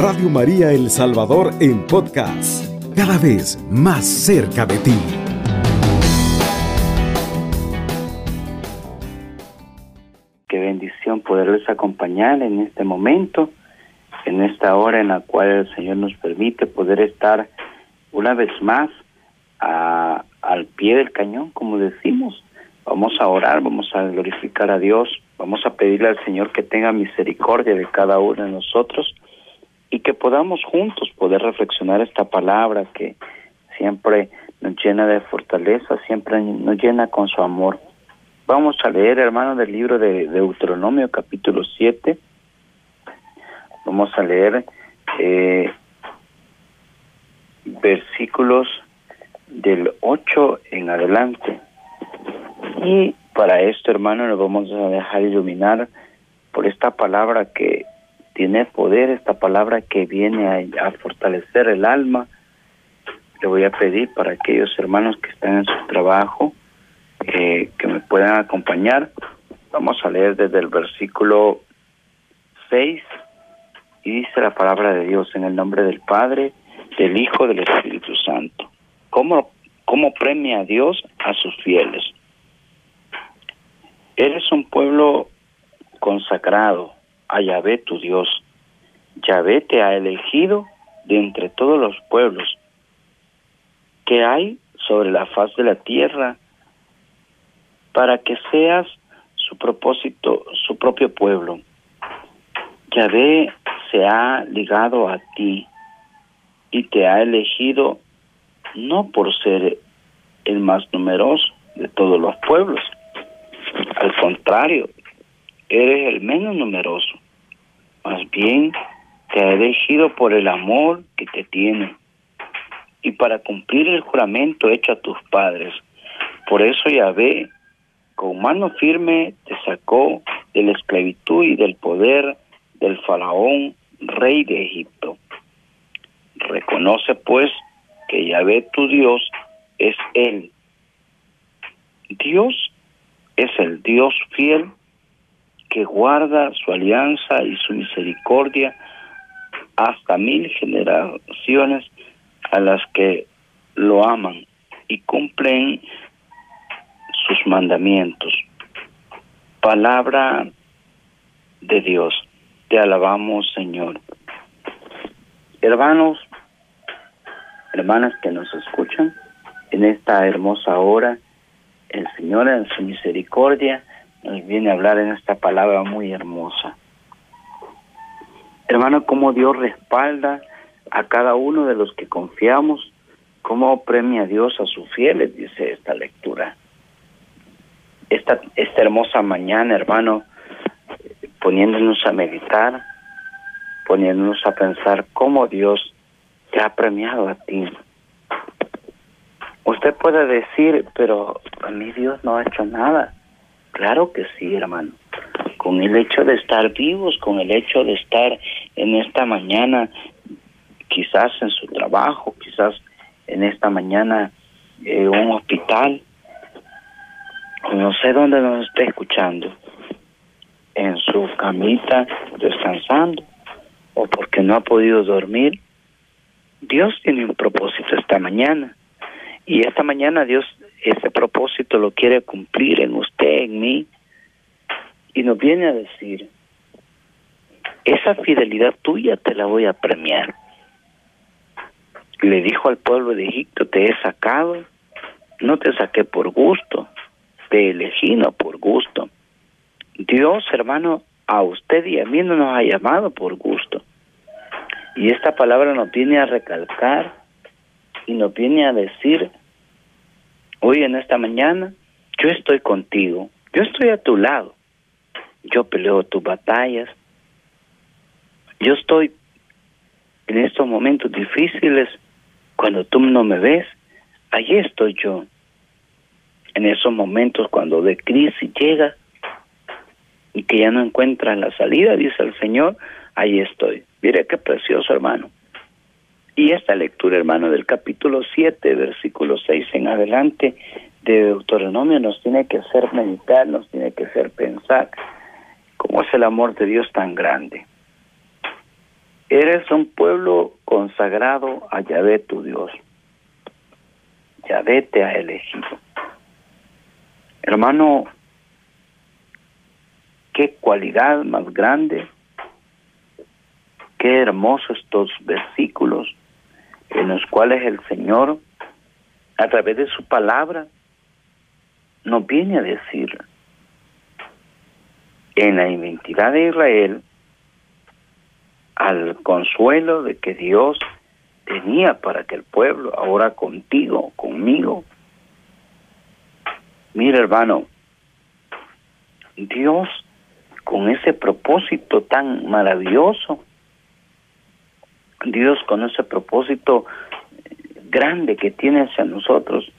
Radio María El Salvador en podcast, cada vez más cerca de ti. Qué bendición poderles acompañar en este momento, en esta hora en la cual el Señor nos permite poder estar una vez más al pie del cañón, como decimos. Vamos a orar, vamos a glorificar a Dios, vamos a pedirle al Señor que tenga misericordia de cada uno de nosotros y que podamos juntos poder reflexionar esta palabra que siempre nos llena de fortaleza, siempre nos llena con su amor. Vamos a leer, hermano, del libro de Deuteronomio capítulo 7. Vamos a leer eh, versículos del 8 en adelante. Y para esto, hermano, nos vamos a dejar iluminar por esta palabra que tiene poder, esta palabra que viene a, fortalecer el alma. Le voy a pedir para aquellos hermanos que están en su trabajo eh, que me puedan acompañar. Vamos a leer desde el versículo 6 y dice la palabra de Dios en el nombre del Padre, del Hijo, del Espíritu Santo. ¿Cómo, cómo premia a Dios a sus fieles? Eres un pueblo consagrado a Yahvé tu Dios. Yahvé te ha elegido de entre todos los pueblos que hay sobre la faz de la tierra para que seas su propósito, su propio pueblo. Yahvé se ha ligado a ti y te ha elegido no por ser el más numeroso de todos los pueblos. Al contrario, eres el menos numeroso. Más bien, te ha elegido por el amor que te tiene y para cumplir el juramento hecho a tus padres. Por eso Yahvé, con mano firme, te sacó de la esclavitud y del poder del faraón, rey de Egipto. Reconoce pues que Yahvé tu Dios es Él. Dios es el Dios fiel que guarda su alianza y su misericordia hasta mil generaciones a las que lo aman y cumplen sus mandamientos. Palabra de Dios. Te alabamos, Señor. Hermanos, hermanas que nos escuchan, en esta hermosa hora, el Señor en su misericordia nos viene a hablar en esta palabra muy hermosa. Hermano, cómo Dios respalda a cada uno de los que confiamos, cómo premia Dios a sus fieles, dice esta lectura. Esta, esta hermosa mañana, hermano, poniéndonos a meditar, poniéndonos a pensar cómo Dios te ha premiado a ti. Usted puede decir, pero a mí Dios no ha hecho nada. Claro que sí, hermano. Con el hecho de estar vivos, con el hecho de estar en esta mañana, quizás en su trabajo, quizás en esta mañana en un hospital, no sé dónde nos está escuchando, en su camita descansando, o porque no ha podido dormir, Dios tiene un propósito esta mañana. Y esta mañana Dios ese propósito lo quiere cumplir en usted, mí. Y nos viene a decir, esa fidelidad tuya te la voy a premiar. Le dijo al pueblo de Egipto, te he sacado, no te saqué por gusto, te elegí no por gusto. Dios, hermano, a usted y a mí no nos ha llamado por gusto. Y esta palabra nos viene a recalcar y nos viene a decir, hoy en esta mañana, yo estoy contigo, yo estoy a tu lado, yo peleo tus batallas, yo estoy en estos momentos difíciles, cuando tú no me ves, allí estoy yo. En esos momentos cuando de crisis llega y que ya no encuentras la salida, dice el Señor, ahí estoy. Mire qué precioso, hermano. Y esta lectura, hermano, del capítulo 7, versículo 6 en adelante de Deuteronomio nos tiene que hacer meditar, nos tiene que hacer pensar cómo es el amor de Dios tan grande. Eres un pueblo consagrado a Yahvé tu Dios. Yahvé te ha elegido. Hermano, qué cualidad más grande, qué hermosos estos versículos en los cuales el Señor, a través de su palabra, nos viene a decir en la identidad de Israel al consuelo de que Dios tenía para que el pueblo, ahora contigo, conmigo. Mira hermano, Dios con ese propósito tan maravilloso, Dios con ese propósito grande que tiene hacia nosotros,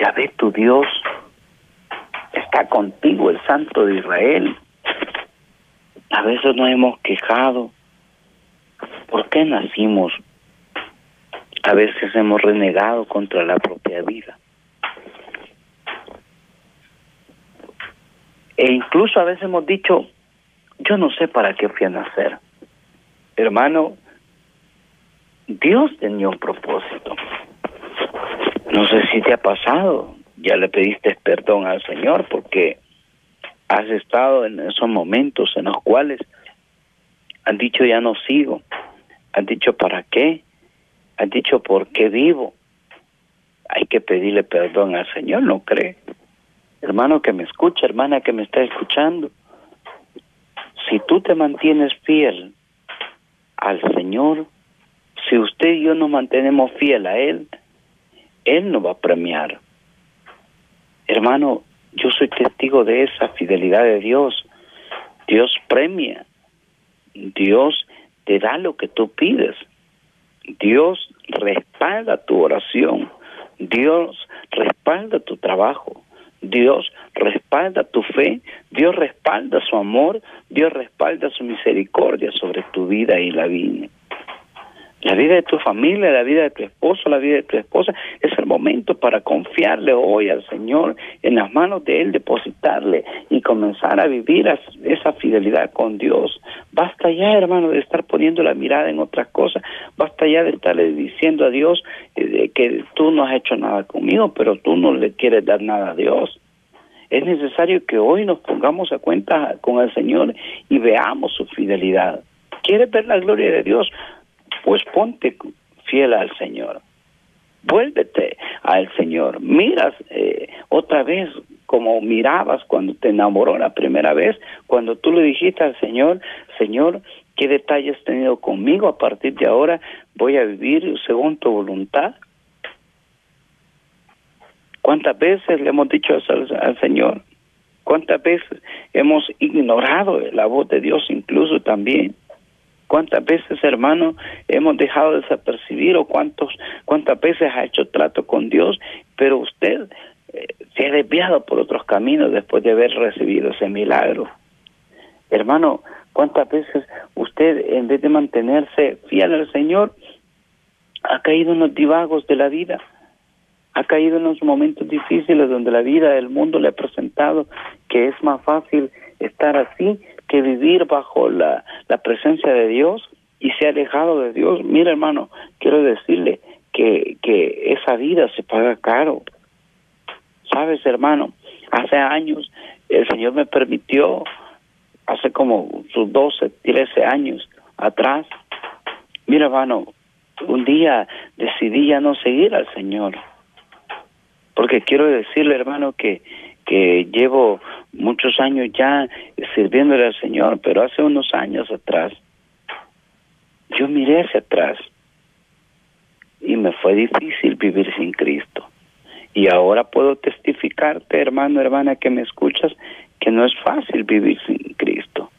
ya ve tu Dios, está contigo el Santo de Israel. A veces nos hemos quejado. ¿Por qué nacimos? A veces hemos renegado contra la propia vida. E incluso a veces hemos dicho, yo no sé para qué fui a nacer. Hermano, Dios tenía un propósito. No sé si te ha pasado, ya le pediste perdón al Señor porque has estado en esos momentos en los cuales han dicho ya no sigo, han dicho para qué, han dicho por qué vivo. Hay que pedirle perdón al Señor, ¿no cree? Hermano que me escucha, hermana que me está escuchando, si tú te mantienes fiel al Señor, si usted y yo nos mantenemos fiel a Él, Él nos va a premiar. Hermano, yo soy testigo de esa fidelidad de Dios. Dios premia. Dios te da lo que tú pides. Dios respalda tu oración. Dios respalda tu trabajo. Dios respalda tu fe, Dios respalda su amor, Dios respalda su misericordia sobre tu vida y la vida la vida de tu familia, la vida de tu esposo, la vida de tu esposa. Es el momento para confiarle hoy al Señor en las manos de Él, depositarle y comenzar a vivir esa fidelidad con Dios. Basta ya, hermano, de estar poniendo la mirada en otras cosas. Basta ya de estarle diciendo a Dios eh, que tú no has hecho nada conmigo, pero tú no le quieres dar nada a Dios. Es necesario que hoy nos pongamos a cuenta con el Señor y veamos su fidelidad. ¿Quieres ver la gloria de Dios? Pues ponte fiel al Señor. Vuélvete al Señor. Miras eh, otra vez como mirabas cuando te enamoró la primera vez, cuando tú le dijiste al Señor, Señor, ¿qué detalles has tenido conmigo? A partir de ahora voy a vivir según tu voluntad. ¿Cuántas veces le hemos dicho eso al, al Señor? ¿Cuántas veces hemos ignorado la voz de Dios incluso también? ¿Cuántas veces, hermano, hemos dejado de desapercibir o cuántos, cuántas veces ha hecho trato con Dios, pero usted eh, se ha desviado por otros caminos después de haber recibido ese milagro? Hermano, ¿cuántas veces usted, en vez de mantenerse fiel al Señor, ha caído en los divagos de la vida? Ha caído en los momentos difíciles donde la vida del mundo le ha presentado que es más fácil estar así que vivir bajo la, la presencia de Dios y se ha alejado de Dios. Mira, hermano, quiero decirle que, que esa vida se paga caro. Sabes, hermano, hace años el Señor me permitió, hace como sus 12, 13 años atrás, mira, hermano, un día decidí ya no seguir al Señor. Porque quiero decirle, hermano, que que llevo muchos años ya sirviéndole al Señor, pero hace unos años atrás, yo miré hacia atrás y me fue difícil vivir sin Cristo. Y ahora puedo testificarte, hermano, hermana, que me escuchas, que no es fácil vivir sin Cristo.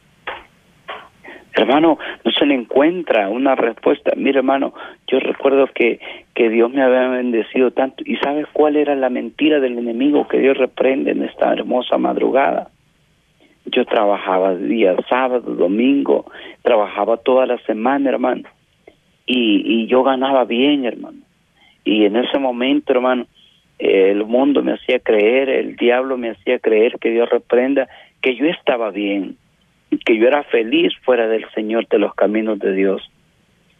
Hermano, no se le encuentra una respuesta. Mira, hermano, yo recuerdo que, que Dios me había bendecido tanto. ¿Y sabes cuál era la mentira del enemigo que Dios reprende en esta hermosa madrugada? Yo trabajaba día sábado, domingo, trabajaba toda la semana, hermano. Y, y yo ganaba bien, hermano. Y en ese momento, hermano, el mundo me hacía creer, el diablo me hacía creer que Dios reprenda que yo estaba bien que yo era feliz fuera del Señor de los caminos de Dios.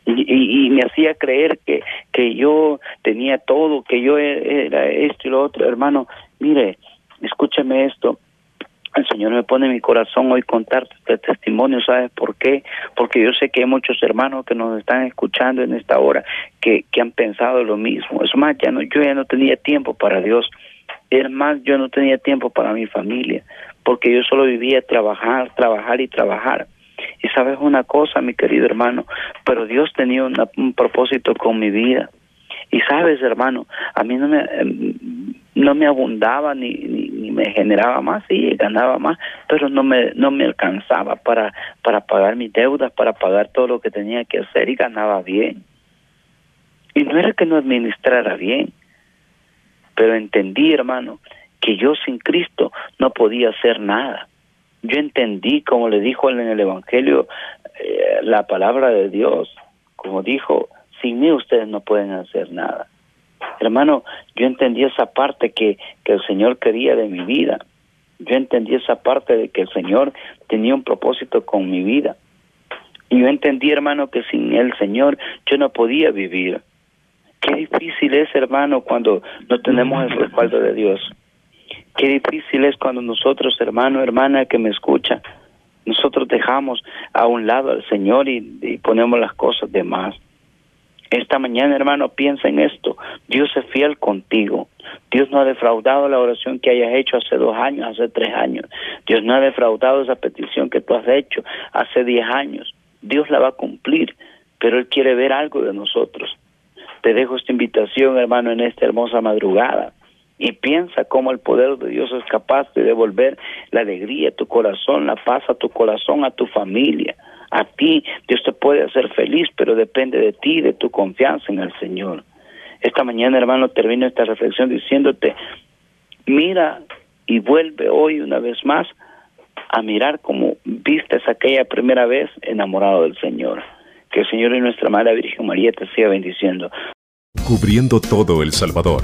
Y, me hacía creer que, que yo tenía todo, que yo e, era esto y lo otro. Hermano, mire, escúcheme esto. El Señor me pone en mi corazón hoy contarte este testimonio, ¿sabes por qué? Porque yo sé que hay muchos hermanos que nos están escuchando en esta hora que, que han pensado lo mismo. Es más, ya no, yo ya no tenía tiempo para Dios. Es más, yo no tenía tiempo para mi familia, porque yo solo vivía trabajar, trabajar y trabajar. Y sabes una cosa, mi querido hermano, pero Dios tenía un propósito con mi vida. Y sabes, hermano, a mí no me em, no me abundaba ni, ni, me generaba más, sí, ganaba más, pero no me no me alcanzaba para para pagar mis deudas, para pagar todo lo que tenía que hacer y ganaba bien. Y no era que no administrara bien, pero entendí, hermano, que yo sin Cristo no podía hacer nada yo entendí, como le dijo en el Evangelio, eh, la palabra de Dios, como dijo, sin mí ustedes no pueden hacer nada. Hermano, yo entendí esa parte que, que el Señor quería de mi vida. Yo entendí esa parte de que el Señor tenía un propósito con mi vida. Y yo entendí, hermano, que sin el Señor yo no podía vivir. Qué difícil es, hermano, cuando no tenemos el respaldo de Dios. Qué difícil es cuando nosotros, hermano, hermana que me escucha, nosotros dejamos a un lado al Señor y, ponemos las cosas de más. Esta mañana, hermano, piensa en esto. Dios es fiel contigo. Dios no ha defraudado la oración que hayas hecho hace dos años, hace tres años. Dios no ha defraudado esa petición que tú has hecho hace diez años. Dios la va a cumplir, pero Él quiere ver algo de nosotros. Te dejo esta invitación, hermano, en esta hermosa madrugada y piensa cómo el poder de Dios es capaz de devolver la alegría a tu corazón, la paz a tu corazón, a tu familia. A ti Dios te puede hacer feliz, pero depende de ti, de tu confianza en el Señor. Esta mañana, hermano, termino esta reflexión diciéndote, mira y vuelve hoy una vez más a mirar como vistes aquella primera vez enamorado del Señor. Que el Señor y nuestra Madre Virgen María te siga bendiciendo. Cubriendo todo El Salvador.